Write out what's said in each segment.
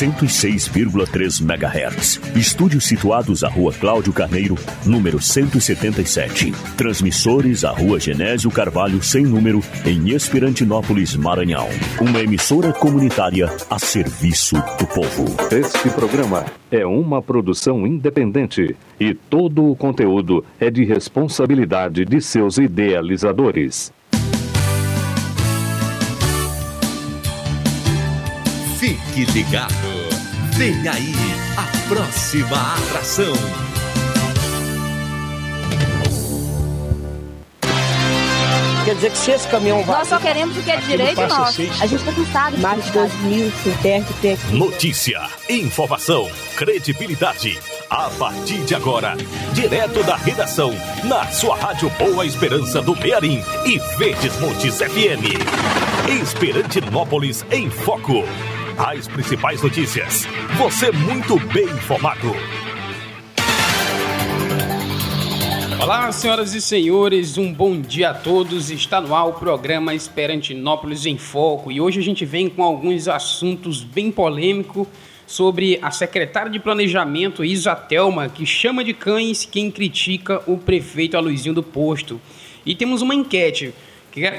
106,3 MHz. Estúdios situados à Rua Cláudio Carneiro, número 177. Transmissores à Rua Genésio Carvalho, sem número, em Esperantinópolis, Maranhão. Uma emissora comunitária a serviço do povo. Este programa é uma produção independente e todo o conteúdo é de responsabilidade de seus idealizadores. Fique ligado. Vem aí a próxima atração. Quer dizer que se esse caminhão vai. Nós só queremos o que é direito nosso. A gente está cansado. Mais de 2 mil que tem. Notícia, informação, credibilidade. A partir de agora, direto da redação, na sua rádio Boa Esperança do Mearim e Verdes Montes FM. Esperantinópolis em Foco. As principais notícias. Você muito bem informado. Olá, senhoras e senhores, um bom dia a todos. Está no ar o programa Esperantinópolis em Foco e hoje a gente vem com alguns assuntos bem polêmicos sobre a secretária de Planejamento Isa Telma, que chama de cães quem critica o prefeito Aloizinho do Posto. E temos uma enquete.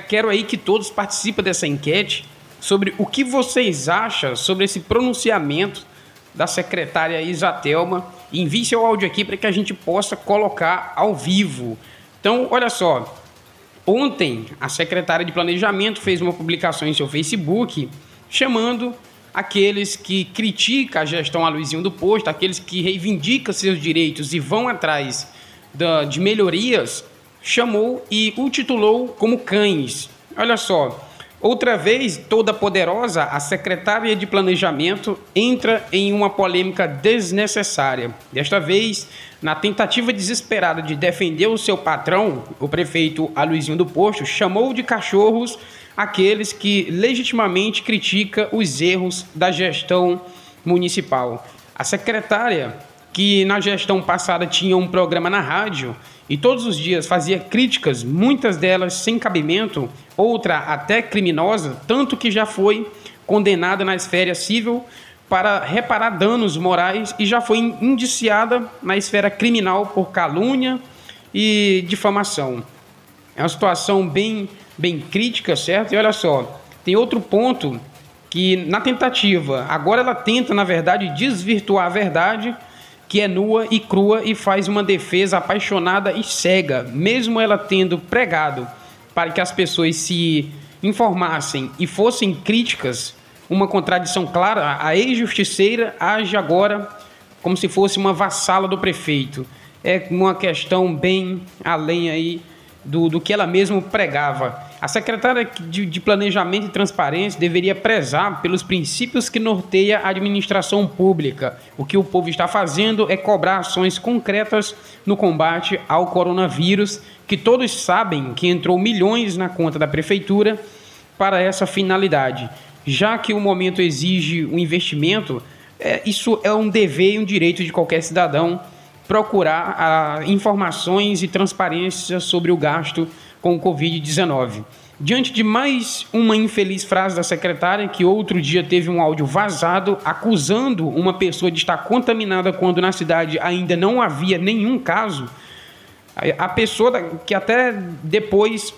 Quero aí que todos participem dessa enquete sobre o que vocês acham sobre esse pronunciamento da secretária Isa Telma. Envie seu áudio aqui para que a gente possa colocar ao vivo. Então, olha só. Ontem, a secretária de Planejamento fez uma publicação em seu Facebook chamando aqueles que criticam a gestão Aloizinho do Posto, aqueles que reivindicam seus direitos e vão atrás da, de melhorias, chamou e o titulou como cães. Olha só, outra vez, toda poderosa, a secretária de Planejamento entra em uma polêmica desnecessária. Desta vez, na tentativa desesperada de defender o seu patrão, o prefeito Aloizinho do Posto chamou de cachorros aqueles que legitimamente critica os erros da gestão municipal. A secretária, que na gestão passada tinha um programa na rádio e todos os dias fazia críticas, muitas delas sem cabimento, outra até criminosa, tanto que já foi condenada na esfera civil para reparar danos morais e já foi indiciada na esfera criminal por calúnia e difamação. É uma situação bem bem crítica, certo? E olha só, tem outro ponto que na tentativa, agora ela tenta, na verdade, desvirtuar a verdade, que é nua e crua e faz uma defesa apaixonada e cega, mesmo ela tendo pregado para que as pessoas se informassem e fossem críticas, uma contradição clara, a ex-justiceira age agora como se fosse uma vassala do prefeito. É uma questão bem além aí do, do que ela mesma pregava. A secretária de, de, Planejamento e Transparência deveria prezar pelos princípios que norteia a administração pública. O que o povo está fazendo é cobrar ações concretas no combate ao coronavírus, que todos sabem que entrou milhões na conta da prefeitura para essa finalidade. Já que o momento exige um investimento, é, isso é um dever e um direito de qualquer cidadão procurar a, informações e transparência sobre o gasto com o Covid-19. Diante de mais uma infeliz frase da secretária, que outro dia teve um áudio vazado acusando uma pessoa de estar contaminada quando na cidade ainda não havia nenhum caso, a pessoa que até depois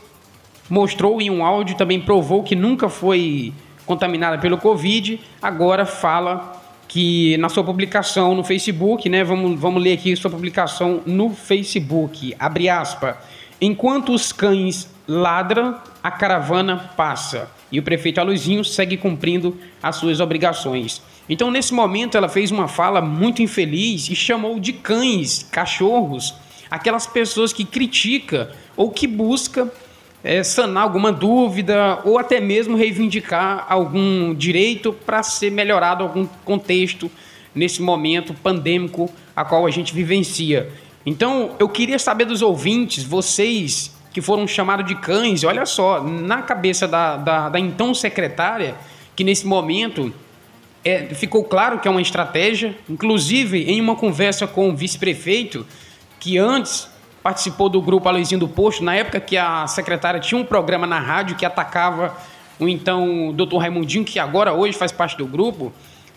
mostrou em um áudio também provou que nunca foi contaminada pelo Covid, agora fala que na sua publicação no Facebook, né, vamos, vamos ler aqui sua publicação no Facebook, abre aspas, enquanto os cães ladram, a caravana passa. E o prefeito Aluzinho segue cumprindo as suas obrigações. Então, nesse momento, ela fez uma fala muito infeliz e chamou de cães, cachorros, aquelas pessoas que critica ou que busca é, sanar alguma dúvida ou até mesmo reivindicar algum direito para ser melhorado algum contexto nesse momento pandêmico a qual a gente vivencia. Então, eu queria saber dos ouvintes, vocês que foram chamados de cães, olha só, na cabeça da, da, da então secretária, que nesse momento é, ficou claro que é uma estratégia, inclusive em uma conversa com o vice-prefeito, que antes participou do grupo Aloizinho do Posto, na época que a secretária tinha um programa na rádio que atacava o então doutor Raimundinho, que agora hoje faz parte do grupo,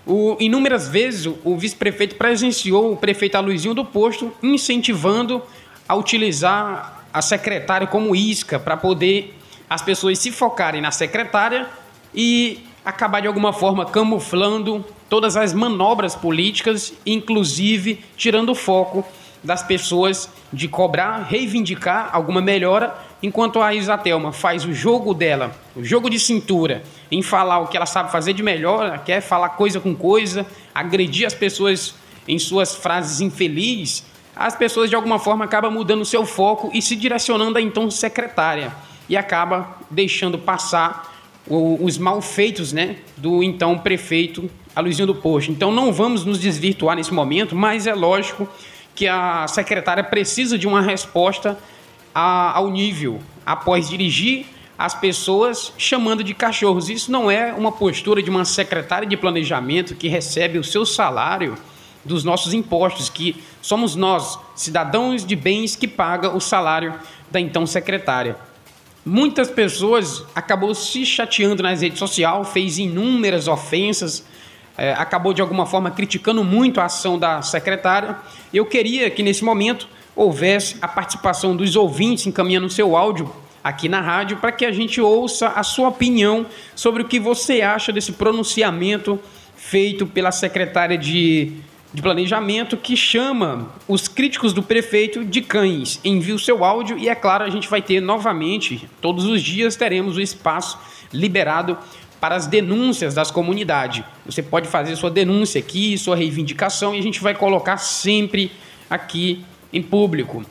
O, inúmeras vezes o, vice-prefeito presenciou o prefeito Aloizinho do Posto incentivando a utilizar a secretária como isca para poder as pessoas se focarem na secretária e acabar de alguma forma camuflando todas as manobras políticas, inclusive tirando o foco das pessoas de cobrar, reivindicar alguma melhora, enquanto a Isatelma faz o jogo dela, o jogo de cintura, em falar o que ela sabe fazer de melhor, quer falar coisa com coisa, agredir as pessoas em suas frases infelizes, as pessoas de alguma forma acabam mudando o seu foco e se direcionando a então secretária e acaba deixando passar os malfeitos né, do então prefeito Aloysio do Posto. Então não vamos nos desvirtuar nesse momento, mas é lógico que a secretária precisa de uma resposta a, ao nível após dirigir as pessoas chamando de cachorros. Isso não é uma postura de uma secretária de planejamento que recebe o seu salário dos nossos impostos, que somos nós, cidadãos de bens, que paga o salário da então secretária. Muitas pessoas acabou se chateando nas redes sociais, fez inúmeras ofensas, é, acabou de alguma forma criticando muito a ação da secretária. Eu queria que nesse momento houvesse a participação dos ouvintes encaminhando seu áudio aqui na rádio para que a gente ouça a sua opinião sobre o que você acha desse pronunciamento feito pela secretária de, de Planejamento que chama os críticos do prefeito de cães. Envie o seu áudio e, é claro, a gente vai ter novamente, todos os dias teremos o espaço liberado para as denúncias das comunidades. Você pode fazer sua denúncia aqui, sua reivindicação, e a gente vai colocar sempre aqui em público.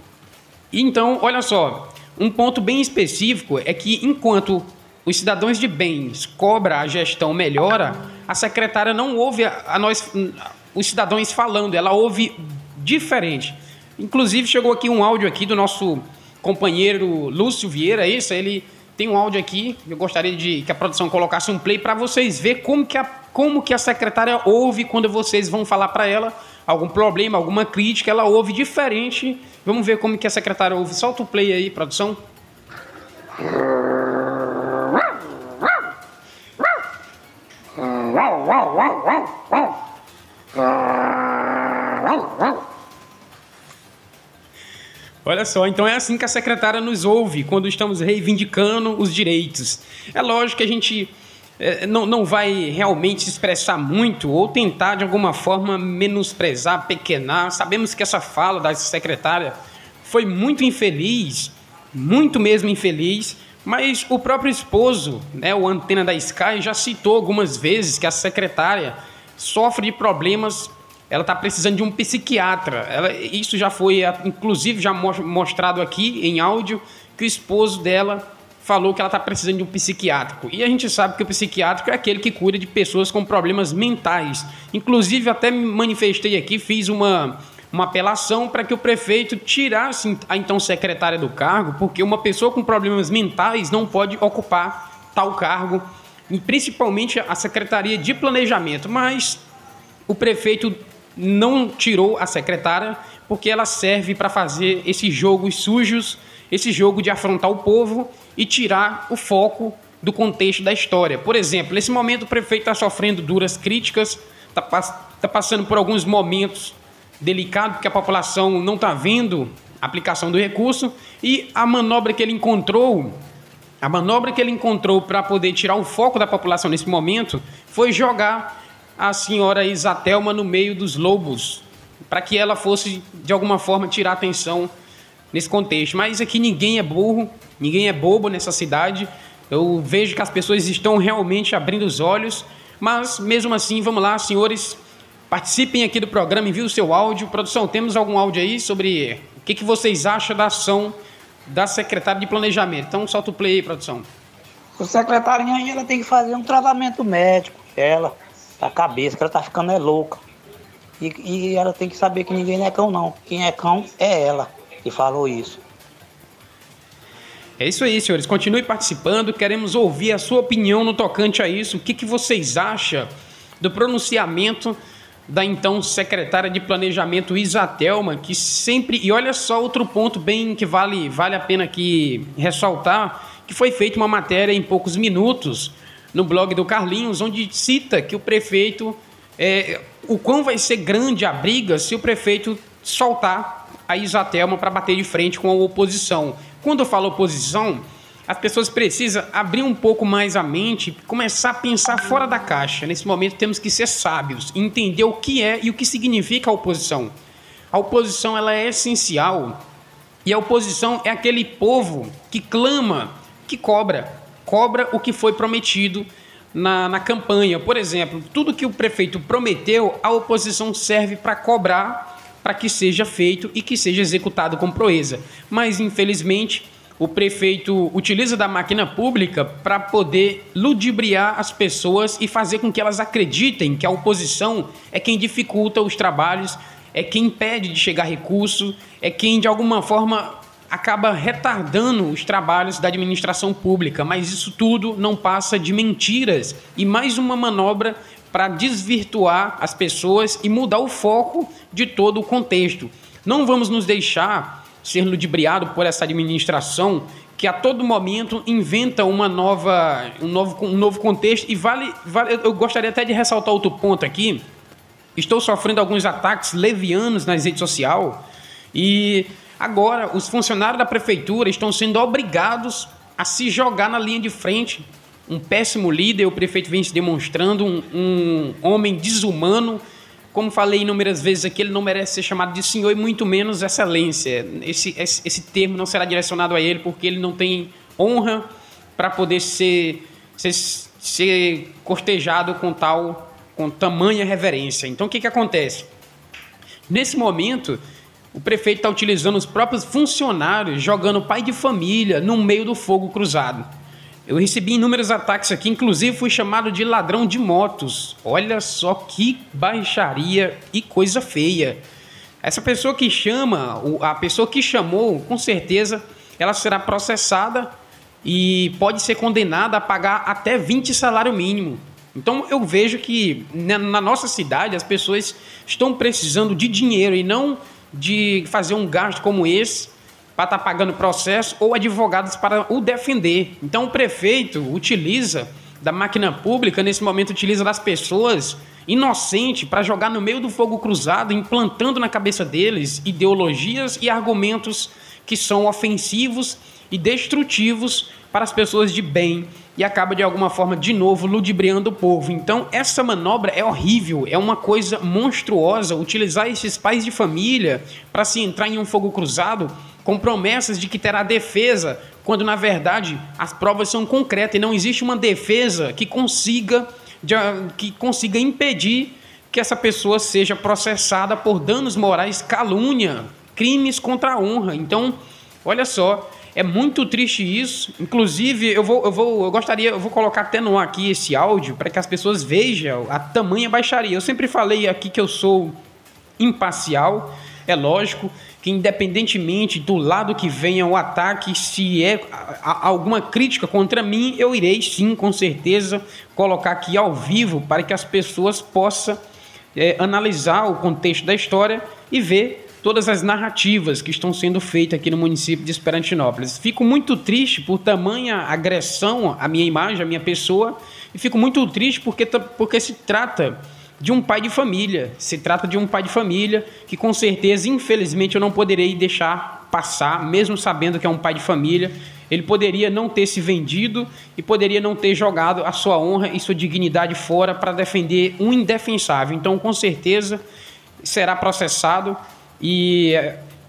Então, olha só, um ponto bem específico é que enquanto os cidadãos de bens cobra a gestão melhora, a secretária não ouve a, a nós, os cidadãos falando, ela ouve diferente. Inclusive chegou aqui um áudio aqui do nosso companheiro Lúcio Vieira, isso, ele tem um áudio aqui, eu gostaria de que a produção colocasse um play para vocês ver como que, a, como que a secretária ouve quando vocês vão falar para ela algum problema, alguma crítica, ela ouve diferente. Vamos ver como que a secretária ouve. Solta o play aí, produção. Olha só, então é assim que a secretária nos ouve quando estamos reivindicando os direitos. É lógico que a gente é, não, não vai realmente se expressar muito ou tentar de alguma forma menosprezar, pequenar. Sabemos que essa fala da secretária foi muito infeliz, muito mesmo infeliz, mas o próprio esposo, né, o antena da Sky, já citou algumas vezes que a secretária sofre de problemas ela está precisando de um psiquiatra. Ela, isso já foi, inclusive, já mostrado aqui em áudio, que o esposo dela falou que ela está precisando de um psiquiátrico. E a gente sabe que o psiquiátrico é aquele que cuida de pessoas com problemas mentais. Inclusive, até me manifestei aqui, fiz uma, uma apelação para que o prefeito tirasse a então secretária do cargo, porque uma pessoa com problemas mentais não pode ocupar tal cargo, principalmente a Secretaria de Planejamento. Mas o prefeito não tirou a secretária porque ela serve para fazer esses jogos sujos, esse jogo de afrontar o povo e tirar o foco do contexto da história. Por exemplo, nesse momento o prefeito está sofrendo duras críticas, está tá passando por alguns momentos delicados porque a população não está vendo a aplicação do recurso e a manobra que ele encontrou, a manobra que ele encontrou para poder tirar o foco da população nesse momento foi jogar a senhora Isatelma no meio dos lobos, para que ela fosse, de alguma forma, tirar atenção nesse contexto. Mas aqui ninguém é burro, ninguém é bobo nessa cidade. Eu vejo que as pessoas estão realmente abrindo os olhos, mas mesmo assim, vamos lá, senhores, participem aqui do programa, enviem o seu áudio. Produção, temos algum áudio aí sobre o que, que vocês acham da ação da secretária de Planejamento? Então, solta o play aí, produção. O secretário aí, ela tem que fazer um tratamento médico, ela a cabeça, que ela tá ficando é louca. E, e ela tem que saber que ninguém é cão, não. Quem é cão é ela que falou isso. É isso aí, senhores. Continue participando. Queremos ouvir a sua opinião no tocante a isso. O que, que vocês acham do pronunciamento da então secretária de Planejamento Isatelma, que sempre. E olha só outro ponto bem que vale, vale a pena aqui ressaltar: que foi feita uma matéria em poucos minutos no blog do Carlinhos, onde cita que o prefeito é, o quão vai ser grande a briga se o prefeito soltar a Isatelma para bater de frente com a oposição. Quando eu falo oposição, as pessoas precisam abrir um pouco mais a mente, começar a pensar fora da caixa. Nesse momento temos que ser sábios, entender o que é e o que significa a oposição. A oposição ela é essencial e a oposição é aquele povo que clama, que cobra, cobra o que foi prometido na, na campanha. Por exemplo, tudo que o prefeito prometeu, a oposição serve para cobrar para que seja feito e que seja executado com proeza. Mas, infelizmente, o prefeito utiliza da máquina pública para poder ludibriar as pessoas e fazer com que elas acreditem que a oposição é quem dificulta os trabalhos, é quem impede de chegar recurso, é quem de alguma forma acaba retardando os trabalhos da administração pública, mas isso tudo não passa de mentiras e mais uma manobra para desvirtuar as pessoas e mudar o foco de todo o contexto. Não vamos nos deixar ser ludibriado por essa administração que a todo momento inventa uma nova, um, novo, um novo contexto e vale, vale eu gostaria até de ressaltar outro ponto aqui. Estou sofrendo alguns ataques levianos nas redes sociais e Agora, os funcionários da prefeitura estão sendo obrigados a se jogar na linha de frente. Um péssimo líder, o prefeito vem se demonstrando um, um homem desumano. Como falei inúmeras vezes aqui, ele não merece ser chamado de senhor e muito menos excelência. Esse, esse, esse termo não será direcionado a ele porque ele não tem honra para poder ser, ser, ser cortejado com tal, com tamanha reverência. Então, o que, que acontece? Nesse momento, o prefeito está utilizando os próprios funcionários, jogando pai de família no meio do fogo cruzado. Eu recebi inúmeros ataques aqui, inclusive fui chamado de ladrão de motos. Olha só que baixaria e coisa feia. Essa pessoa que chama, a pessoa que chamou, com certeza, ela será processada e pode ser condenada a pagar até 20 salário mínimo. Então eu vejo que na nossa cidade as pessoas estão precisando de dinheiro e não de fazer um gasto como esse para estar tá pagando processo ou advogados para o defender. Então o prefeito utiliza da máquina pública, nesse momento utiliza das pessoas inocentes para jogar no meio do fogo cruzado, implantando na cabeça deles ideologias e argumentos que são ofensivos e destrutivos para as pessoas de bem e acaba de alguma forma de novo ludibriando o povo. Então, essa manobra é horrível, é uma coisa monstruosa utilizar esses pais de família para se entrar em um fogo cruzado com promessas de que terá defesa, quando na verdade as provas são concretas e não existe uma defesa que consiga que consiga impedir que essa pessoa seja processada por danos morais, calúnia, crimes contra a honra. Então, olha só, é muito triste isso. Inclusive, eu vou, eu vou, eu gostaria, eu vou colocar até no aqui esse áudio para que as pessoas vejam a tamanha baixaria. Eu sempre falei aqui que eu sou imparcial. É lógico que independentemente do lado que venha o ataque, se é alguma crítica contra mim, eu irei sim, com certeza, colocar aqui ao vivo para que as pessoas possam é, analisar o contexto da história e ver todas as narrativas que estão sendo feitas aqui no município de Esperantinópolis. Fico muito triste por tamanha agressão à minha imagem, à minha pessoa, e fico muito triste porque, porque se trata de um pai de família. Se trata de um pai de família que, com certeza, infelizmente, eu não poderei deixar passar, mesmo sabendo que é um pai de família. Ele poderia não ter se vendido e poderia não ter jogado a sua honra e sua dignidade fora para defender um indefensável. Então, com certeza, será processado e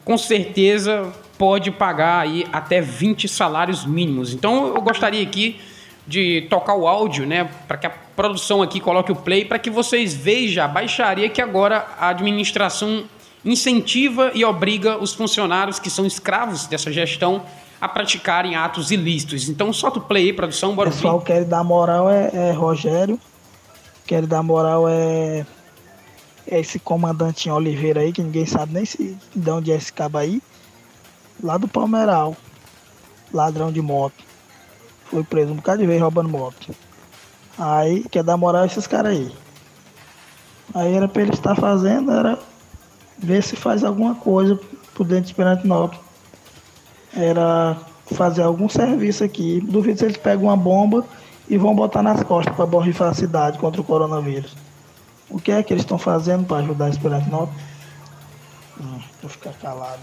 com certeza pode pagar aí até 20 salários mínimos. Então eu gostaria aqui de tocar o áudio, né, para que a produção aqui coloque o play para que vocês vejam a baixaria que agora a administração incentiva e obriga os funcionários que são escravos dessa gestão a praticarem atos ilícitos. Então solta o play aí, produção, bora O pessoal quer dar moral é, é Rogério, quer dar moral é esse comandante Oliveira aí, que ninguém sabe nem se, de onde é esse cabo aí, lá do Palmeiral, ladrão de moto. Foi preso um bocado de vez roubando moto. Aí quer dar moral a esses caras aí. Aí era pra ele estar fazendo, era ver se faz alguma coisa por dentro de Esperantinópolis. Era fazer algum serviço aqui. Duvido se eles pegam uma bomba e vão botar nas costas para borrifar a cidade contra o coronavírus. O que é que eles estão fazendo para ajudar Esperantinópolis? Hum, vou ficar calado.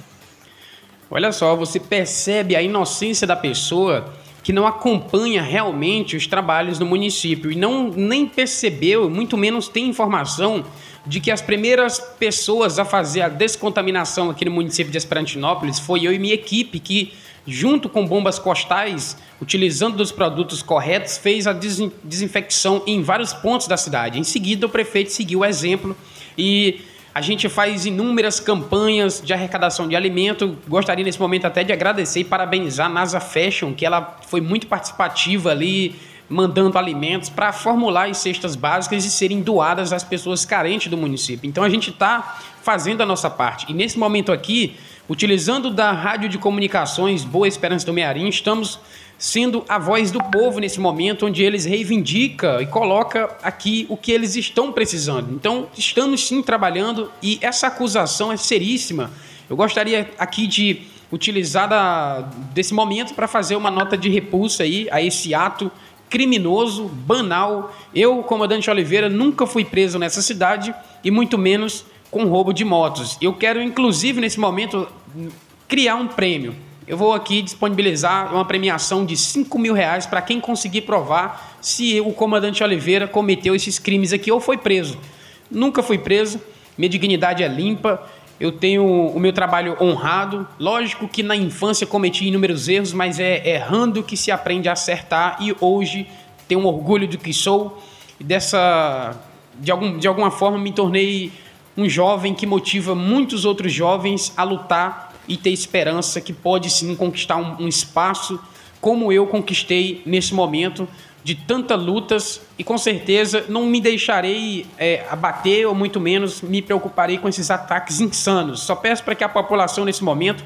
Olha só, você percebe a inocência da pessoa que não acompanha realmente os trabalhos do município e não nem percebeu, muito menos tem informação de que as primeiras pessoas a fazer a descontaminação aqui no município de Esperantinópolis foi eu e minha equipe que junto com bombas costais, utilizando os produtos corretos, fez a desinfecção em vários pontos da cidade. Em seguida, o prefeito seguiu o exemplo e a gente faz inúmeras campanhas de arrecadação de alimento. Gostaria nesse momento até de agradecer e parabenizar a NASA Fashion, que ela foi muito participativa ali, mandando alimentos para formular as cestas básicas e serem doadas às pessoas carentes do município. Então a gente está fazendo a nossa parte. E nesse momento aqui, Utilizando da rádio de comunicações Boa Esperança do Mearim, estamos sendo a voz do povo nesse momento onde eles reivindicam e coloca aqui o que eles estão precisando. Então, estamos sim trabalhando e essa acusação é seríssima. Eu gostaria aqui de utilizar da, desse momento para fazer uma nota de repulsa aí a esse ato criminoso, banal. Eu, comandante Oliveira, nunca fui preso nessa cidade e muito menos com roubo de motos. Eu quero, inclusive, nesse momento, criar um prêmio. Eu vou aqui disponibilizar uma premiação de 5 mil reais para quem conseguir provar se o comandante Oliveira cometeu esses crimes aqui ou foi preso. Nunca fui preso, minha dignidade é limpa, eu tenho o meu trabalho honrado. Lógico que na infância cometi inúmeros erros, mas é errando que se aprende a acertar e hoje tenho um orgulho do que sou dessa de, algum, de alguma forma me tornei um jovem que motiva muitos outros jovens a lutar e ter esperança que pode sim conquistar um, um espaço como eu conquistei nesse momento de tantas lutas e com certeza não me deixarei é, abater ou muito menos me preocuparei com esses ataques insanos. Só peço para que a população nesse momento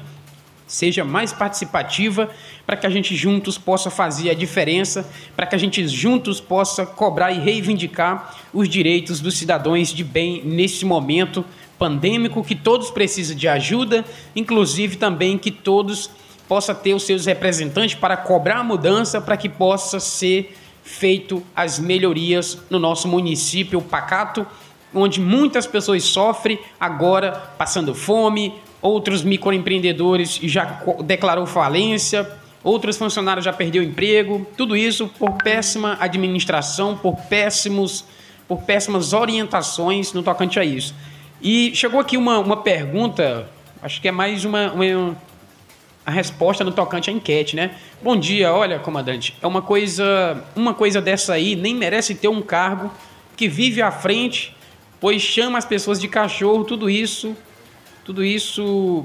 seja mais participativa, para que a gente juntos possa fazer a diferença, para que a gente juntos possa cobrar e reivindicar os direitos dos cidadãos de bem nesse momento pandêmico que todos precisam de ajuda, inclusive também que todos possa ter os seus representantes para cobrar a mudança para que possa ser feito as melhorias no nosso município pacato, onde muitas pessoas sofrem agora passando fome, outros microempreendedores já declarou falência, outros funcionários já perdeu emprego, tudo isso por péssima administração, por péssimos, por péssimas orientações no tocante a isso. E chegou aqui uma, uma pergunta, acho que é mais uma, uma a resposta no tocante à enquete, né? Bom dia, olha, comandante, é uma coisa, uma coisa dessa aí nem merece ter um cargo que vive à frente, pois chama as pessoas de cachorro, tudo isso tudo isso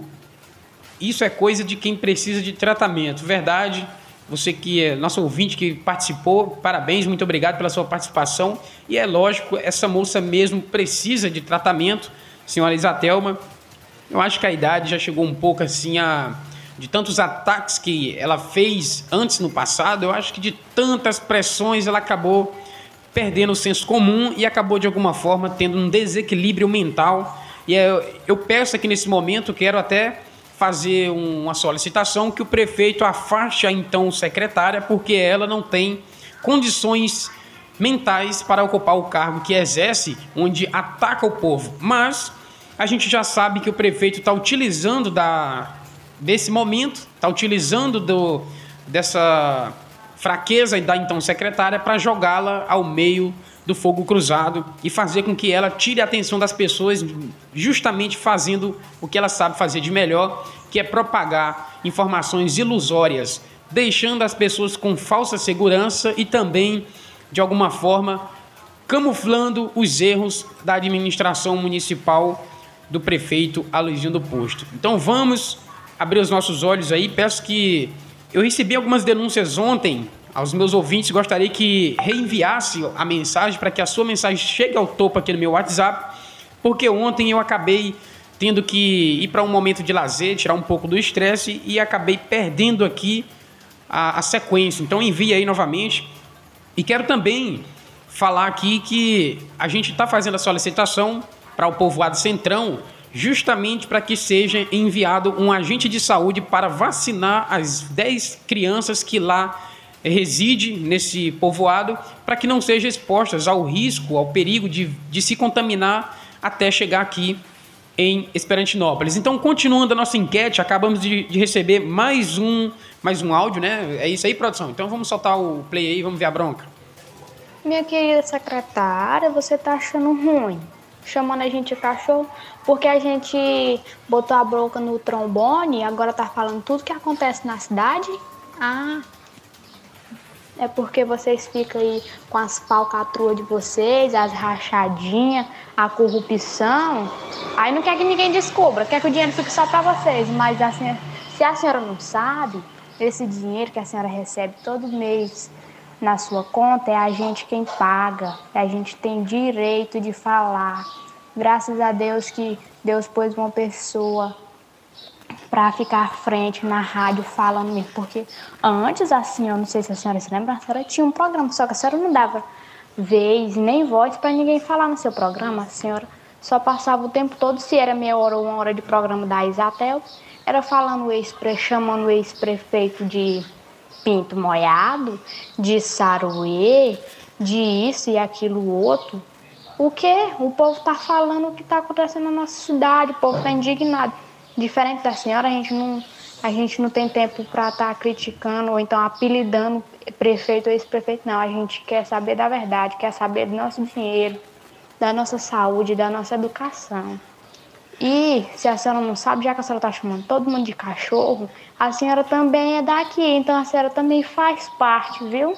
isso é coisa de quem precisa de tratamento. Verdade. Você que é nosso ouvinte que participou, parabéns, muito obrigado pela sua participação. E é lógico, essa moça mesmo precisa de tratamento, senhora Isatelma. Eu acho que a idade já chegou um pouco assim a de tantos ataques que ela fez antes no passado, eu acho que de tantas pressões ela acabou perdendo o senso comum e acabou de alguma forma tendo um desequilíbrio mental e eu, eu peço aqui nesse momento, quero até fazer uma solicitação que o prefeito afaste a então secretária, porque ela não tem condições mentais para ocupar o cargo que exerce, onde ataca o povo. Mas a gente já sabe que o prefeito está utilizando da, desse momento, está utilizando do, dessa fraqueza da então secretária para jogá-la ao meio do fogo cruzado e fazer com que ela tire a atenção das pessoas, justamente fazendo o que ela sabe fazer de melhor, que é propagar informações ilusórias, deixando as pessoas com falsa segurança e também, de alguma forma, camuflando os erros da administração municipal do prefeito Aloysio do Posto. Então vamos abrir os nossos olhos aí. Peço que eu recebi algumas denúncias ontem aos meus ouvintes, gostaria que reenviasse a mensagem para que a sua mensagem chegue ao topo aqui no meu WhatsApp, porque ontem eu acabei tendo que ir para um momento de lazer, tirar um pouco do estresse e acabei perdendo aqui a, a sequência. Então envie aí novamente. E quero também falar aqui que a gente está fazendo a solicitação para o povoado Centrão, justamente para que seja enviado um agente de saúde para vacinar as 10 crianças que lá reside nesse povoado para que não sejam expostas ao risco, ao perigo de, de se contaminar até chegar aqui em Esperantinópolis. Então, continuando a nossa enquete, acabamos de, de, receber mais um, mais um áudio, né? É isso aí, produção. Então, vamos soltar o play aí, vamos ver a bronca. Minha querida secretária, você tá achando ruim? Chamando a gente de cachorro porque a gente botou a bronca no trombone e agora tá falando tudo que acontece na cidade? Ah, é porque vocês ficam aí com as falcatruas de vocês, as rachadinhas, a corrupção. Aí não quer que ninguém descubra, quer que o dinheiro fique só para vocês. Mas assim, se a senhora não sabe, esse dinheiro que a senhora recebe todo mês na sua conta é a gente quem paga. É a gente tem direito de falar. Graças a Deus que Deus pôs uma pessoa para ficar à frente na rádio falando mesmo. Porque antes, assim, eu não sei se a senhora se lembra, a senhora tinha um programa, só que a senhora não dava vez nem voz para ninguém falar no seu programa. A senhora só passava o tempo todo, se era meia hora ou uma hora de programa da Isatel, era falando ex chamando o ex-prefeito de pinto molhado, de saruê, de isso e aquilo outro. O que? O povo tá falando o que tá acontecendo na nossa cidade, o povo tá indignado. Diferente da senhora, a gente não, a gente não tem tempo para estar tá criticando ou então apelidando prefeito ou ex-prefeito, não. A gente quer saber da verdade, quer saber do nosso dinheiro, da nossa saúde, da nossa educação. E se a senhora não sabe, já que a senhora está chamando todo mundo de cachorro, a senhora também é daqui, então a senhora também faz parte, viu?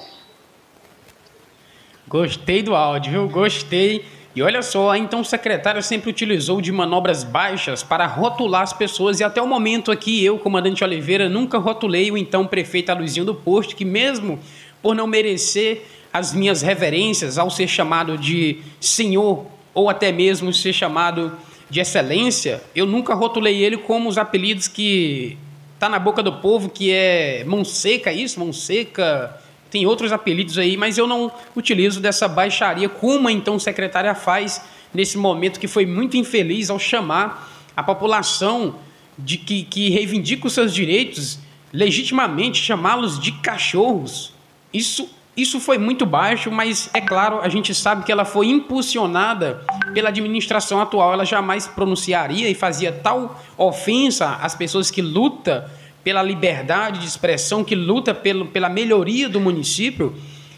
Gostei do áudio, viu? Gostei. E olha só, então o secretário sempre utilizou de manobras baixas para rotular as pessoas e até o momento aqui eu, comandante Oliveira, nunca rotulei o então prefeito Aluizinho do Posto, que mesmo por não merecer as minhas reverências ao ser chamado de senhor ou até mesmo ser chamado de excelência, eu nunca rotulei ele como os apelidos que tá na boca do povo, que é mão seca, isso, mão seca, tem outros apelidos aí, mas eu não utilizo dessa baixaria como então secretária faz nesse momento que foi muito infeliz ao chamar a população de que, que reivindica os seus direitos legitimamente chamá-los de cachorros. Isso isso foi muito baixo, mas é claro, a gente sabe que ela foi impulsionada pela administração atual. Ela jamais pronunciaria e fazia tal ofensa às pessoas que lutam pela liberdade de expressão, que luta pelo, pela melhoria do município,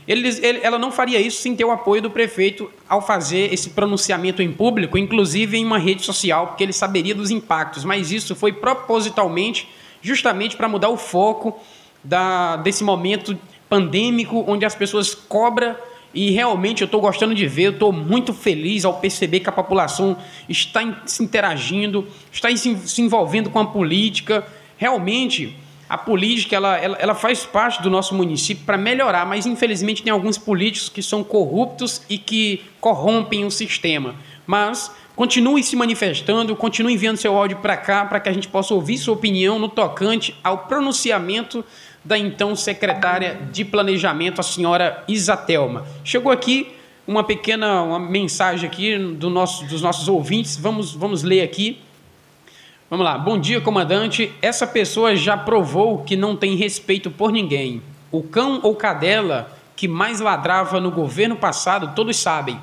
ele, ela não faria isso sem ter o apoio do prefeito ao fazer esse pronunciamento em público, inclusive em uma rede social, porque ele saberia dos impactos. Mas isso foi propositalmente, justamente para mudar o foco da, desse momento pandêmico, onde as pessoas cobram e realmente eu estou gostando de ver, eu estou muito feliz ao perceber que a população está se interagindo, está se envolvendo com a política, realmente a política ela, ela, ela faz parte do nosso município para melhorar, mas infelizmente tem alguns políticos que são corruptos e que corrompem o sistema. Mas continue se manifestando, continue enviando seu áudio para cá para que a gente possa ouvir sua opinião no tocante ao pronunciamento da então secretária de Planejamento, a senhora Isatelma. Chegou aqui uma pequena uma mensagem aqui do nosso, dos nossos ouvintes, vamos, vamos ler aqui. Vamos lá. Bom dia, comandante. Essa pessoa já provou que não tem respeito por ninguém. O cão ou cadela que mais ladrava no governo passado, todos sabem.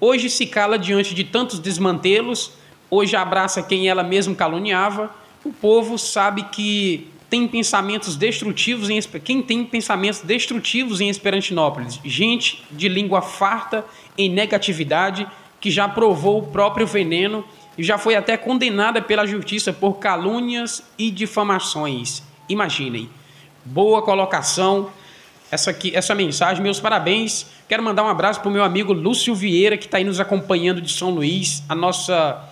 Hoje se cala diante de tantos desmantelos, hoje abraça quem ela mesma caluniava. O povo sabe que tem pensamentos destrutivos em quem tem pensamentos destrutivos em Esperantinópolis, gente de língua farta em negatividade que já provou o próprio veneno e já foi até condenada pela justiça por calúnias e difamações. Imaginem. Boa colocação. Essa, aqui, essa mensagem, meus parabéns. Quero mandar um abraço para o meu amigo Lúcio Vieira, que está aí nos acompanhando de São Luís, a nossa,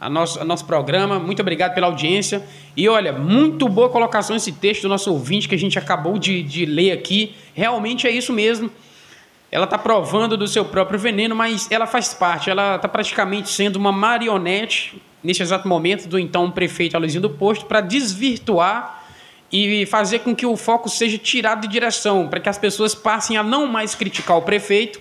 a nosso, a nosso programa. Muito obrigado pela audiência. E olha, muito boa colocação esse texto do nosso ouvinte que a gente acabou de, de ler aqui. Realmente é isso mesmo ela está provando do seu próprio veneno, mas ela faz parte, ela está praticamente sendo uma marionete, nesse exato momento, do então prefeito Aloysio do Posto, para desvirtuar e fazer com que o foco seja tirado de direção, para que as pessoas passem a não mais criticar o prefeito,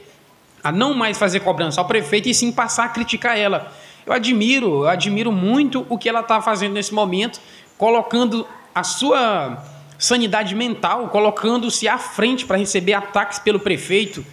a não mais fazer cobrança ao prefeito, e sim passar a criticar ela. Eu admiro, eu admiro muito o que ela está fazendo nesse momento, colocando a sua sanidade mental, colocando-se à frente para receber ataques pelo prefeito.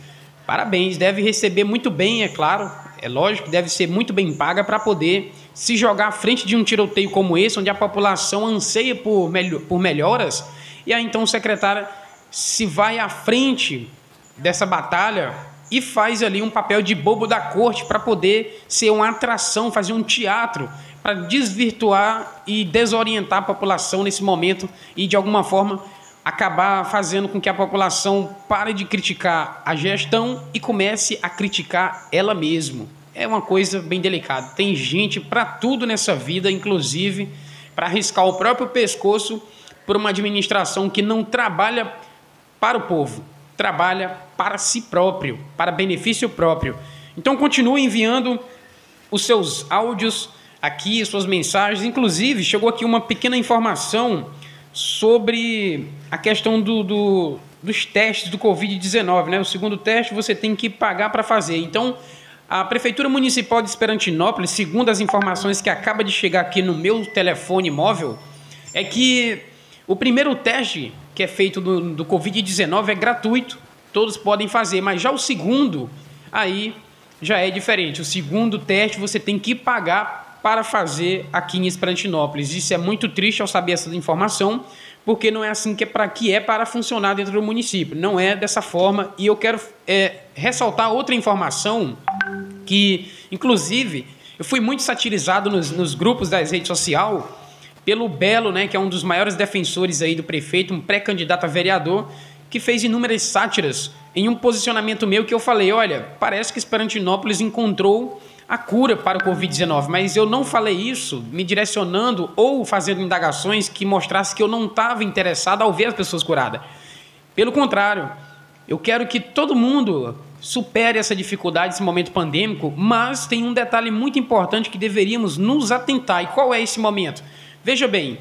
Parabéns, deve receber muito bem, é claro, é lógico, deve ser muito bem paga para poder se jogar à frente de um tiroteio como esse, onde a população anseia por, melhor, por melhoras, e aí então o secretário se vai à frente dessa batalha e faz ali um papel de bobo da corte para poder ser uma atração, fazer um teatro para desvirtuar e desorientar a população nesse momento e de alguma forma acabar fazendo com que a população pare de criticar a gestão e comece a criticar ela mesma. É uma coisa bem delicada. Tem gente para tudo nessa vida, inclusive para arriscar o próprio pescoço por uma administração que não trabalha para o povo, trabalha para si próprio, para benefício próprio. Então continue enviando os seus áudios aqui, suas mensagens. Inclusive, chegou aqui uma pequena informação sobre a questão do, do dos testes do Covid-19. Né? O segundo teste você tem que pagar para fazer. Então, a Prefeitura Municipal de Esperantinópolis, segundo as informações que acaba de chegar aqui no meu telefone móvel, é que o primeiro teste que é feito do, do Covid-19 é gratuito, todos podem fazer, mas já o segundo, aí já é diferente. O segundo teste você tem que pagar para fazer aqui em Esperantinópolis. Isso é muito triste ao saber essa informação, porque não é assim que é para que é para funcionar dentro do município. Não é dessa forma. E eu quero é, ressaltar outra informação que, inclusive, eu fui muito satirizado nos, nos grupos das redes sociais pelo Belo, né, que é um dos maiores defensores aí do prefeito, um pré-candidato a vereador, que fez inúmeras sátiras em um posicionamento meu que eu falei, olha, parece que Esperantinópolis encontrou a cura para o Covid-19, mas eu não falei isso me direcionando ou fazendo indagações que mostrasse que eu não estava interessado ao ver as pessoas curadas. Pelo contrário, eu quero que todo mundo supere essa dificuldade, esse momento pandêmico, mas tem um detalhe muito importante que deveríamos nos atentar. E qual é esse momento? Veja bem,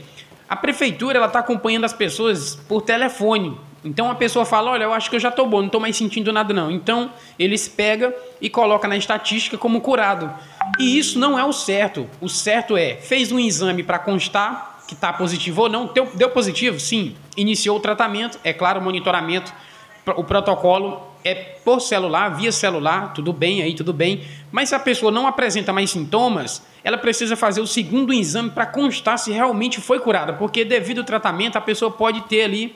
a prefeitura está acompanhando as pessoas por telefone. Então a pessoa fala, olha, eu acho que eu já estou bom, não estou mais sentindo nada não. Então eles pegam e colocam na estatística como curado. E isso não é o certo. O certo é, fez um exame para constar que está positivo ou não, deu, deu positivo? Sim. Iniciou o tratamento, é claro, o monitoramento, o protocolo é por celular, via celular, tudo bem aí, tudo bem. Mas se a pessoa não apresenta mais sintomas, ela precisa fazer o segundo exame para constar se realmente foi curada, porque devido ao tratamento a pessoa pode ter ali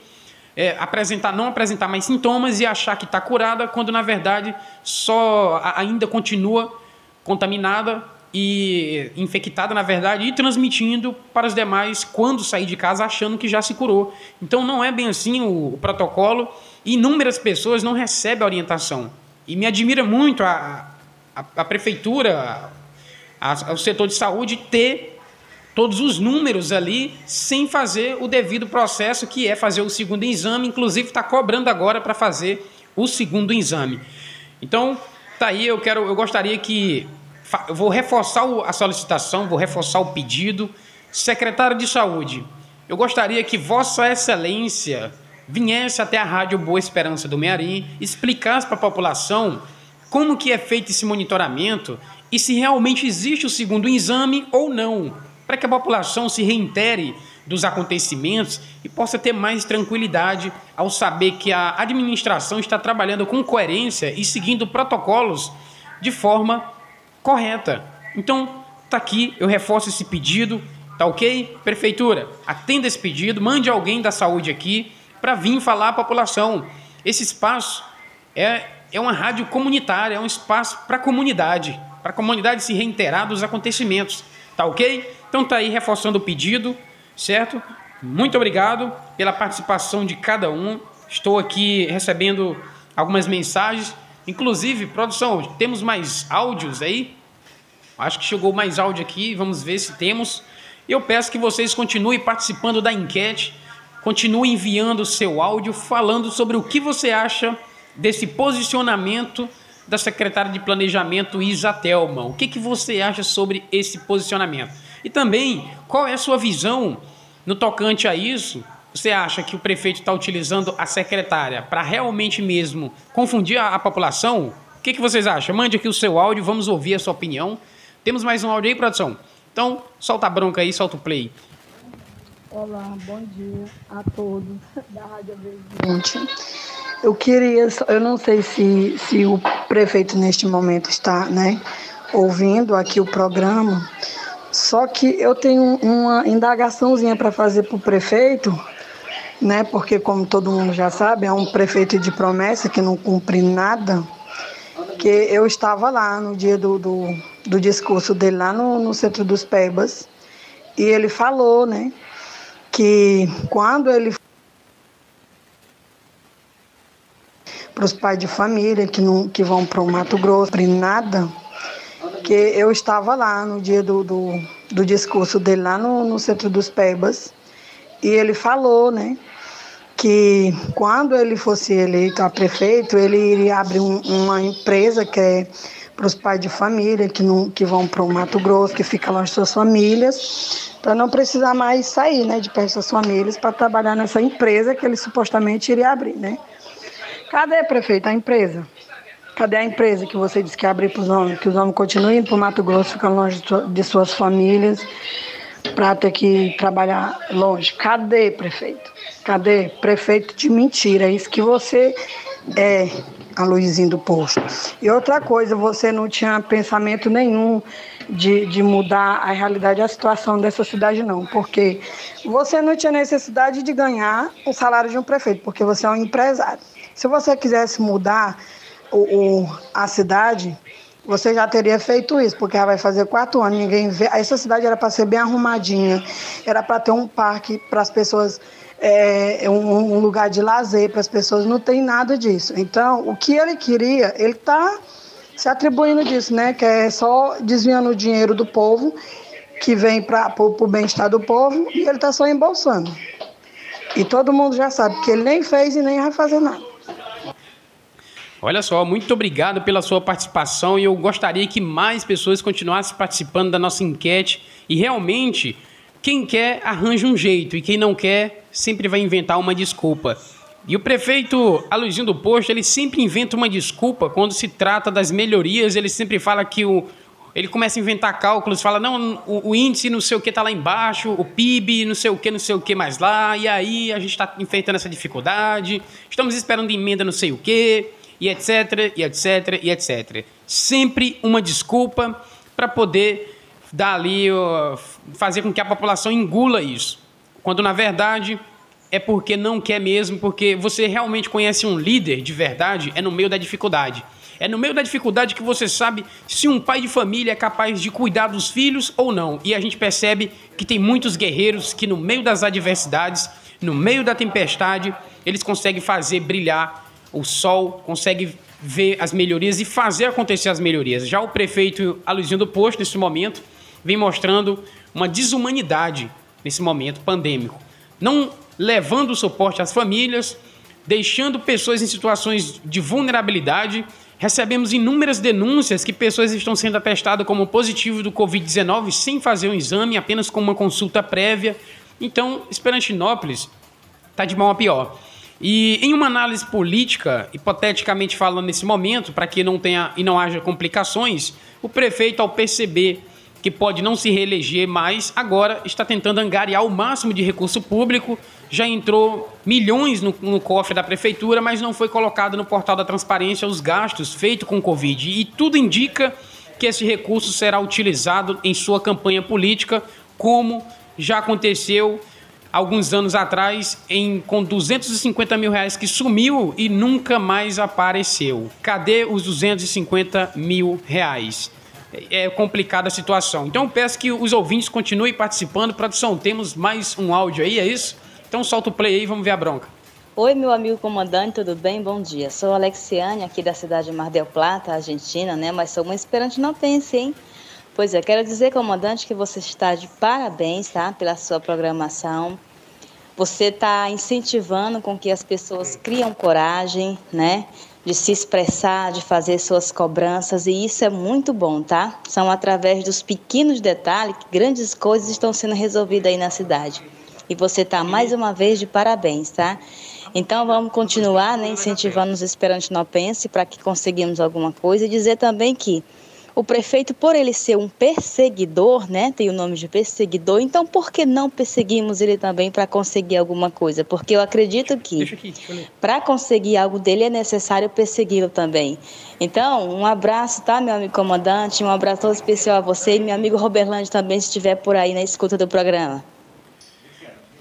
é, apresentar, não apresentar mais sintomas e achar que está curada, quando na verdade só ainda continua contaminada e infectada, na verdade, e transmitindo para os demais quando sair de casa achando que já se curou. Então não é bem assim o, o protocolo. Inúmeras pessoas não recebem a orientação. E me admira muito a, a, a prefeitura, a, o setor de saúde ter todos os números ali sem fazer o devido processo, que é fazer o segundo exame. Inclusive, está cobrando agora para fazer o segundo exame. Então, tá aí, eu quero, eu gostaria que eu vou reforçar a solicitação, vou reforçar o pedido. Secretário de Saúde, eu gostaria que Vossa Excelência viesse até a Rádio Boa Esperança do Mearim, explicasse para a população como que é feito esse monitoramento e se realmente existe o segundo exame ou não, para que a população se reintere dos acontecimentos e possa ter mais tranquilidade ao saber que a administração está trabalhando com coerência e seguindo protocolos de forma correta. Então, tá aqui, eu reforço esse pedido, tá ok? Prefeitura, atenda esse pedido, mande alguém da saúde aqui para vir falar à população. Esse espaço é, é uma rádio comunitária, é um espaço para a comunidade, para a comunidade se reiterar dos acontecimentos. Tá ok? Então tá aí reforçando o pedido, certo? Muito obrigado pela participação de cada um. Estou aqui recebendo algumas mensagens. Inclusive, produção, temos mais áudios aí? Acho que chegou mais áudio aqui, vamos ver se temos. Eu peço que vocês continuem participando da enquete Continue enviando seu áudio falando sobre o que você acha desse posicionamento da secretária de Planejamento Isa Telma. O que, que você acha sobre esse posicionamento? E também, qual é a sua visão no tocante a isso? Você acha que o prefeito está utilizando a secretária para realmente mesmo confundir a, a população? O que, que vocês acham? Mande aqui o seu áudio, vamos ouvir a sua opinião. Temos mais um áudio aí, produção? Então, solta a bronca aí, solta o play. Olá, bom dia a todos da Rádio Verde. Eu queria, eu não sei se, se o prefeito neste momento está, né, ouvindo aqui o programa, só que eu tenho uma indagaçãozinha para fazer para o prefeito, né, porque como todo mundo já sabe, é um prefeito de promessa que não cumpre nada, que eu estava lá no dia do, do, do discurso dele lá no, no centro dos Pebas, e ele falou, né, que quando ele para os pais de família que, não, que vão para o Mato Grosso, nada, que eu estava lá no dia do, do, do discurso dele lá no, no centro dos Pebas e ele falou, né, que quando ele fosse eleito a prefeito, ele iria abrir um, uma empresa que é para os pais de família que, não, que vão para o Mato Grosso, que fica longe de suas famílias, para não precisar mais sair né, de perto das famílias para trabalhar nessa empresa que ele supostamente iria abrir. Né? Cadê, prefeito, a empresa? Cadê a empresa que você disse que abrir para os homens? Que os homens continuem para o Mato Grosso, ficam longe de suas famílias, para ter que trabalhar longe. Cadê, prefeito? Cadê? Prefeito de mentira. É isso que você é a Luizinho do Posto. E outra coisa, você não tinha pensamento nenhum de, de mudar a realidade, a situação dessa cidade, não, porque você não tinha necessidade de ganhar o salário de um prefeito, porque você é um empresário. Se você quisesse mudar o, o a cidade, você já teria feito isso, porque ela vai fazer quatro anos, ninguém vê. Essa cidade era para ser bem arrumadinha, era para ter um parque para as pessoas é, um, um, lugar de lazer para as pessoas, não tem nada disso. Então, o que ele queria, ele está se atribuindo disso, né? Que é só desviando o dinheiro do povo, que vem para o bem-estar do povo, e ele está só embolsando. E todo mundo já sabe que ele nem fez e nem vai fazer nada. Olha só, muito obrigado pela sua participação e eu gostaria que mais pessoas continuassem participando da nossa enquete e realmente quem quer arranja um jeito e quem não quer sempre vai inventar uma desculpa. E o prefeito Aluzinho do Posto, ele sempre inventa uma desculpa quando se trata das melhorias, ele sempre fala que o ele começa a inventar cálculos, fala, não, o, o índice não sei o que está lá embaixo, o PIB não sei o que, não sei o que mais lá, e aí a gente está enfrentando essa dificuldade, estamos esperando emenda não sei o que, e etc, e etc, e etc. Sempre uma desculpa para poder dar ali, fazer com que a população engula isso. Quando na verdade é porque não quer mesmo, porque você realmente conhece um líder de verdade, é no meio da dificuldade. É no meio da dificuldade que você sabe se um pai de família é capaz de cuidar dos filhos ou não. E a gente percebe que tem muitos guerreiros que, no meio das adversidades, no meio da tempestade, eles conseguem fazer brilhar o sol, conseguem ver as melhorias e fazer acontecer as melhorias. Já o prefeito Aluzinho do Posto, nesse momento, vem mostrando uma desumanidade nesse momento pandêmico. Não levando suporte às famílias, deixando pessoas em situações de vulnerabilidade. Recebemos inúmeras denúncias que pessoas estão sendo atestadas como positivo do Covid-19 sem fazer um exame, apenas com uma consulta prévia. Então, Esperantinópolis está de mal a pior. E em uma análise política, hipoteticamente falando nesse momento, para que não tenha e não haja complicações, o prefeito, ao perceber que pode não se reeleger mais, agora está tentando angariar o máximo de recurso público. Já entrou milhões no, no, cofre da prefeitura, mas não foi colocado no portal da transparência os gastos feitos com o Covid. E tudo indica que esse recurso será utilizado em sua campanha política, como já aconteceu alguns anos atrás, em, com 250 mil reais que sumiu e nunca mais apareceu. Cadê os 250 mil reais? é complicada a situação. Então peço que os ouvintes continuem participando. Produção, temos mais um áudio aí, é isso? Então solta o play aí vamos ver a bronca. Oi, meu amigo comandante, tudo bem? Bom dia. Sou Alexiane, aqui da cidade de Mar del Plata, Argentina, né? Mas sou uma esperante não pense, hein? Pois é, quero dizer, comandante, que você está de parabéns, tá? Pela sua programação. Você está incentivando com que as pessoas criam coragem, né? de se expressar, de fazer suas cobranças, e isso é muito bom, tá? São através dos pequenos detalhes que grandes coisas estão sendo resolvidas aí na cidade. E você está mais uma vez de parabéns, tá? Então vamos continuar né, incentivando os esperantes nopenses para que conseguimos alguma coisa e dizer também que o prefeito, por ele ser um perseguidor, né, tem o nome de perseguidor, então por que não perseguimos ele também para conseguir alguma coisa? Porque eu acredito que para conseguir algo dele é necessário persegui-lo também. Então, um abraço, tá, meu amigo comandante? Um abraço todo especial a você e meu amigo Roberlândia também, se estiver por aí na escuta do programa.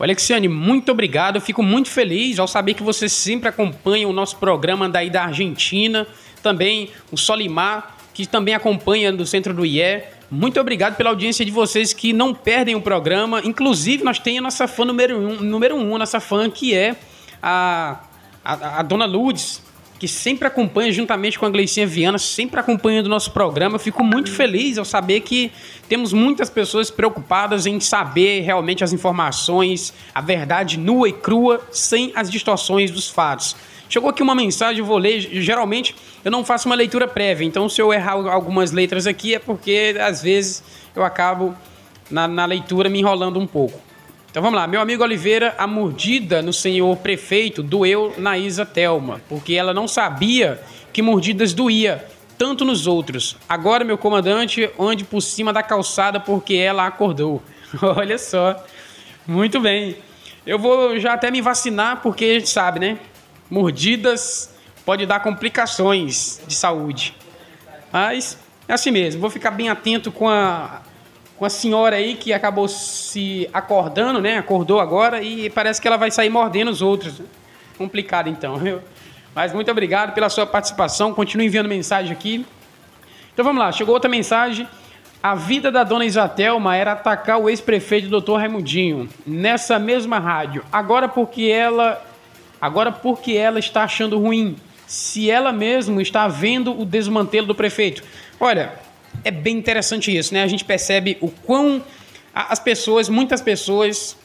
Alexiane, muito obrigado. Eu fico muito feliz ao saber que você sempre acompanha o nosso programa daí da Argentina. Também o Solimar, que também acompanha do centro do IE. Muito obrigado pela audiência de vocês que não perdem o programa. Inclusive, nós temos a nossa fã número um, número um nossa fã, que é a, a, a Dona Lourdes, que sempre acompanha, juntamente com a Gleicinha Viana, sempre acompanhando o nosso programa. Eu fico muito feliz ao saber que temos muitas pessoas preocupadas em saber realmente as informações, a verdade nua e crua, sem as distorções dos fatos. Chegou aqui uma mensagem, vou ler. Geralmente eu não faço uma leitura prévia, então se eu errar algumas letras aqui é porque às vezes eu acabo na, na leitura me enrolando um pouco. Então vamos lá, meu amigo Oliveira, a mordida no senhor prefeito doeu na Isa Telma, porque ela não sabia que mordidas doía, tanto nos outros. Agora, meu comandante, ande por cima da calçada porque ela acordou. Olha só, muito bem. Eu vou já até me vacinar porque a gente sabe, né? Mordidas pode dar complicações de saúde. Mas é assim mesmo, vou ficar bem atento com a com a senhora aí que acabou se acordando, né? Acordou agora e parece que ela vai sair mordendo os outros. Complicado então, viu? Mas muito obrigado pela sua participação. Continue enviando mensagem aqui. Então vamos lá, chegou outra mensagem. A vida da dona Isatelma era atacar o ex-prefeito doutor Raimundinho nessa mesma rádio. Agora porque ela agora porque ela está achando ruim, se ela mesma está vendo o desmantelo do prefeito. Olha, é bem interessante isso, né? A gente percebe o quão as pessoas, muitas pessoas,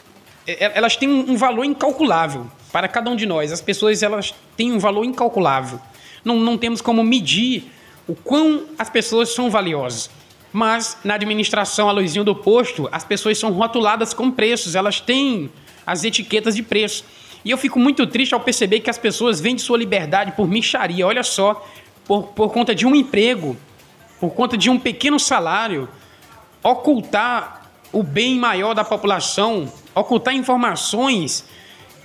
é, é, elas têm um valor incalculável para cada um de nós. As pessoas elas têm um valor incalculável. Não, não temos como medir o quão as pessoas são valiosas. Mas na administração a luzinha do posto, as pessoas são rotuladas com preços, elas têm as etiquetas de preço. E eu fico muito triste ao perceber que as pessoas vendem sua liberdade por micharia. Olha só, por, por conta de um emprego, por conta de um pequeno salário, ocultar o bem maior da população, ocultar informações,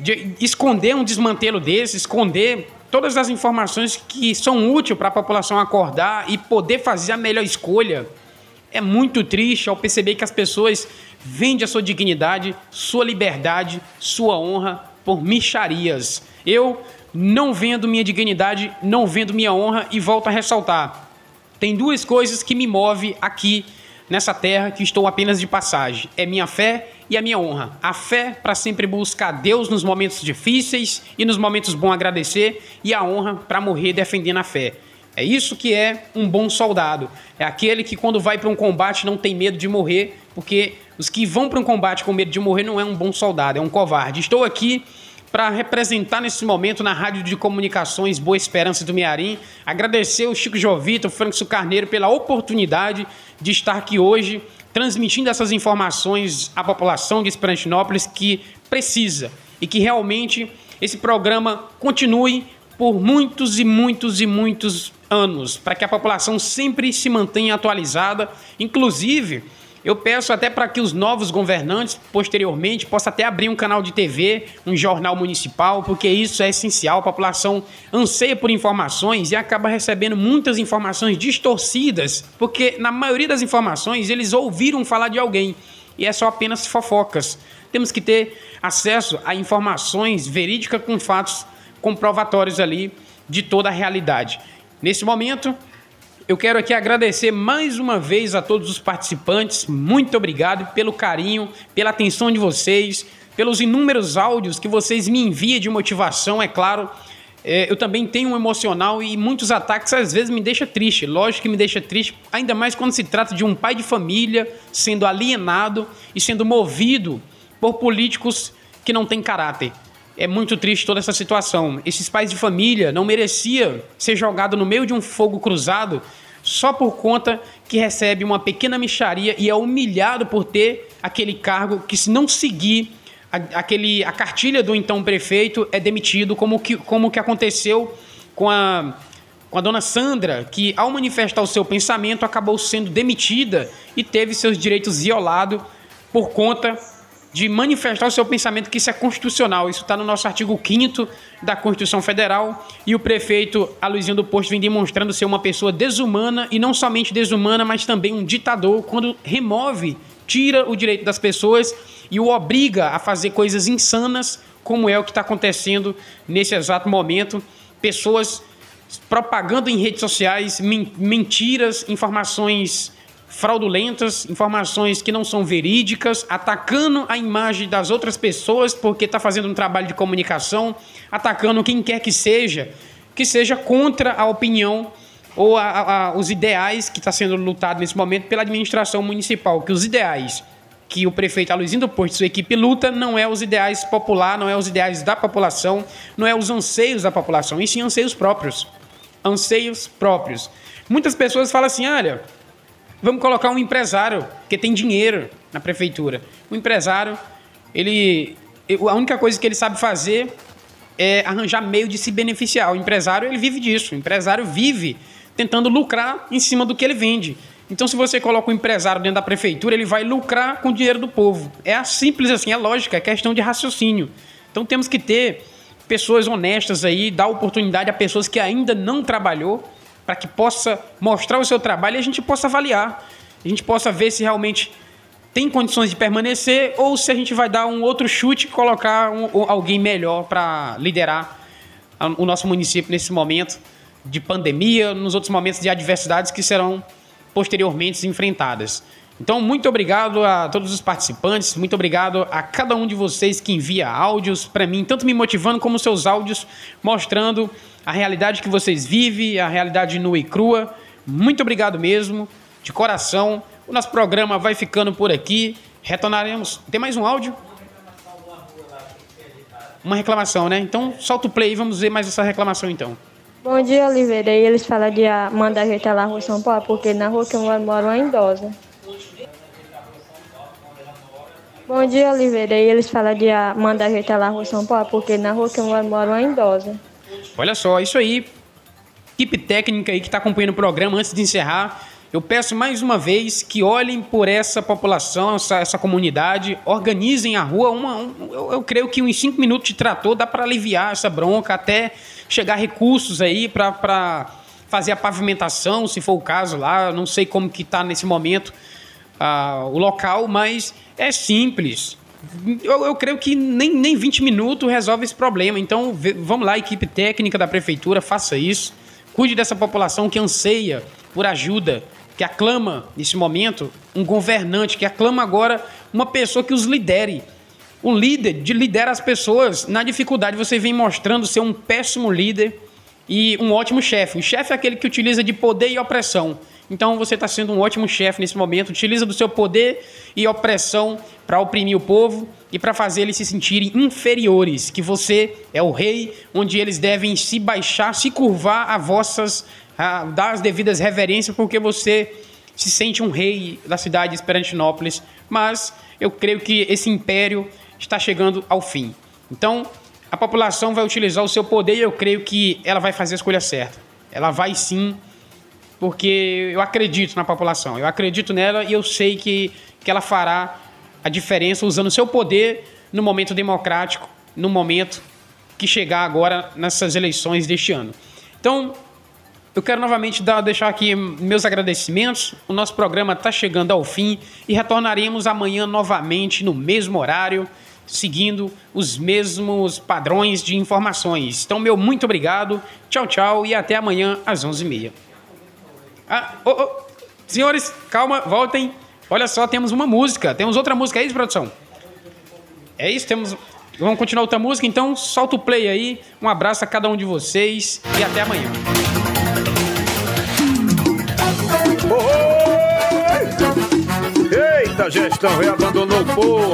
de, esconder um desmantelo desse, esconder todas as informações que são úteis para a população acordar e poder fazer a melhor escolha. É muito triste ao perceber que as pessoas vendem a sua dignidade, sua liberdade, sua honra por micharias. Eu não vendo minha dignidade, não vendo minha honra e volto a ressaltar. Tem duas coisas que me movem aqui nessa terra que estou apenas de passagem: é minha fé e a minha honra. A fé para sempre buscar Deus nos momentos difíceis e nos momentos bons agradecer, e a honra para morrer defendendo a fé. É isso que é um bom soldado. É aquele que, quando vai para um combate, não tem medo de morrer, porque os que vão para um combate com medo de morrer não é um bom soldado, é um covarde. Estou aqui para representar nesse momento na Rádio de Comunicações Boa Esperança do Mearim. Agradecer o Chico Jovito, o Franco Carneiro pela oportunidade de estar aqui hoje transmitindo essas informações à população de Esperantinópolis que precisa e que realmente esse programa continue por muitos e muitos e muitos anos, para que a população sempre se mantenha atualizada, inclusive eu peço até para que os novos governantes, posteriormente, possam até abrir um canal de TV, um jornal municipal, porque isso é essencial. A população anseia por informações e acaba recebendo muitas informações distorcidas, porque na maioria das informações eles ouviram falar de alguém e é só apenas fofocas. Temos que ter acesso a informações verídicas com fatos comprovatórios ali de toda a realidade. Nesse momento, eu quero aqui agradecer mais uma vez a todos os participantes. Muito obrigado pelo carinho, pela atenção de vocês, pelos inúmeros áudios que vocês me enviam de motivação, é claro. É, eu também tenho um emocional e muitos ataques às vezes me deixa triste. Lógico que me deixa triste, ainda mais quando se trata de um pai de família sendo alienado e sendo movido por políticos que não têm caráter. É muito triste toda essa situação. Esses pais de família não mereciam ser jogados no meio de um fogo cruzado só por conta que recebe uma pequena micharia e é humilhado por ter aquele cargo que se não seguir a, aquele, a cartilha do então prefeito é demitido, como que, como que aconteceu com a, com a dona Sandra, que ao manifestar o seu pensamento acabou sendo demitida e teve seus direitos violados por conta de manifestar o seu pensamento que isso é constitucional. Isso está no nosso artigo 5 da Constituição Federal. E o prefeito Aloysio do Posto vem demonstrando ser uma pessoa desumana, e não somente desumana, mas também um ditador, quando remove, tira o direito das pessoas e o obriga a fazer coisas insanas, como é o que está acontecendo nesse exato momento. Pessoas propagando em redes sociais mentiras, informações fraudulentas, informações que não são verídicas, atacando a imagem das outras pessoas porque está fazendo um trabalho de comunicação, atacando quem quer que seja, que seja contra a opinião ou a, a, os ideais que está sendo lutado nesse momento pela administração municipal, que os ideais que o prefeito Aloysio do Porto e sua equipe luta não é os ideais popular, não é os ideais da população, não é os anseios da população, e sim anseios próprios. Anseios próprios. Muitas pessoas falam assim, olha, Vamos colocar um empresário que tem dinheiro na prefeitura. O empresário, ele, a única coisa que ele sabe fazer é arranjar meio de se beneficiar. O empresário, ele vive disso. O empresário vive tentando lucrar em cima do que ele vende. Então, se você coloca um empresário dentro da prefeitura, ele vai lucrar com o dinheiro do povo. É simples assim, é lógica, é questão de raciocínio. Então, temos que ter pessoas honestas aí, dar oportunidade a pessoas que ainda não trabalhou para que possa mostrar o seu trabalho e a gente possa avaliar. A gente possa ver se realmente tem condições de permanecer ou se a gente vai dar um outro chute e colocar um, alguém melhor para liderar o nosso município nesse momento de pandemia, nos outros momentos de adversidades que serão posteriormente enfrentadas. Então, muito obrigado a todos os participantes, muito obrigado a cada um de vocês que envia áudios para mim, tanto me motivando como seus áudios mostrando a realidade que vocês vivem, a realidade nua e crua. Muito obrigado mesmo, de coração. O nosso programa vai ficando por aqui. Retornaremos. Tem mais um áudio? Uma reclamação, né? Então solta o play e vamos ver mais essa reclamação então. Bom dia, Oliveira. E eles falam de mandar ajeitar lá na rua São Paulo, porque na rua que eu moro, moro uma idosa. Bom dia, Oliveira. E eles falam de mandar ajeitar lá na rua São Paulo, porque na rua que eu moro, moro uma idosa. Olha só, isso aí. Equipe técnica aí que está acompanhando o programa, antes de encerrar, eu peço mais uma vez que olhem por essa população, essa, essa comunidade, organizem a rua. Uma, um, eu, eu, creio que uns cinco minutos de trator dá para aliviar essa bronca, até chegar recursos aí para fazer a pavimentação, se for o caso lá. Não sei como que está nesse momento o local, mas é simples eu, eu, creio que nem, nem 20 minutos resolve esse problema. Então, vamos lá, equipe técnica da prefeitura, faça isso. Cuide dessa população que anseia por ajuda, que aclama, nesse momento, um governante, que aclama agora uma pessoa que os lidere. Um líder de lidera as pessoas na dificuldade. Você vem mostrando ser um péssimo líder e um ótimo chefe. O chefe é aquele que utiliza de poder e opressão. Então você está sendo um ótimo chefe nesse momento, utiliza do seu poder e opressão para oprimir o povo e para fazer eles se sentirem inferiores, que você é o rei, onde eles devem se baixar, se curvar a vossas, a, dar as devidas reverências, porque você se sente um rei da cidade de Esperantinópolis. Mas eu creio que esse império está chegando ao fim. Então a população vai utilizar o seu poder e eu creio que ela vai fazer a escolha certa. Ela vai sim porque eu acredito na população, eu acredito nela e eu sei que, que ela fará a diferença usando o seu poder no momento democrático, no momento que chegar agora nessas eleições deste ano. Então, eu quero novamente dar, deixar aqui meus agradecimentos. O nosso programa está chegando ao fim e retornaremos amanhã novamente no mesmo horário, seguindo os mesmos padrões de informações. Então, meu muito obrigado, tchau, tchau e até amanhã às 11h30. Ah, oh, oh. Senhores, calma, voltem. Olha só, temos uma música. Temos outra música, isso, produção? É isso, temos. Vamos continuar outra música, então solta o play aí. Um abraço a cada um de vocês e até amanhã. Eita, gestão, abandonou o povo.